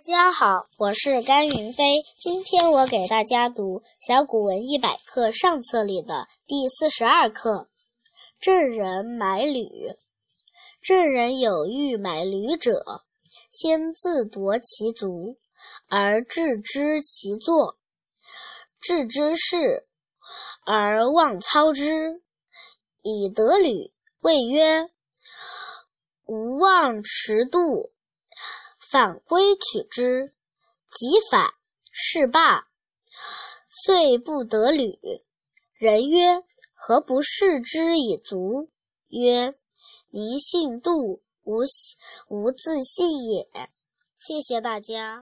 大家好，我是甘云飞。今天我给大家读《小古文一百课》上册里的第四十二课《郑人买履》。郑人有欲买履者，先自夺其足，而置之其坐，置之事，而忘操之，以得履。谓曰：“吾忘持度。”反归取之，即反，是罢。遂不得履。人曰：“何不试之以足？”曰：“宁信度，无无自信也。”谢谢大家。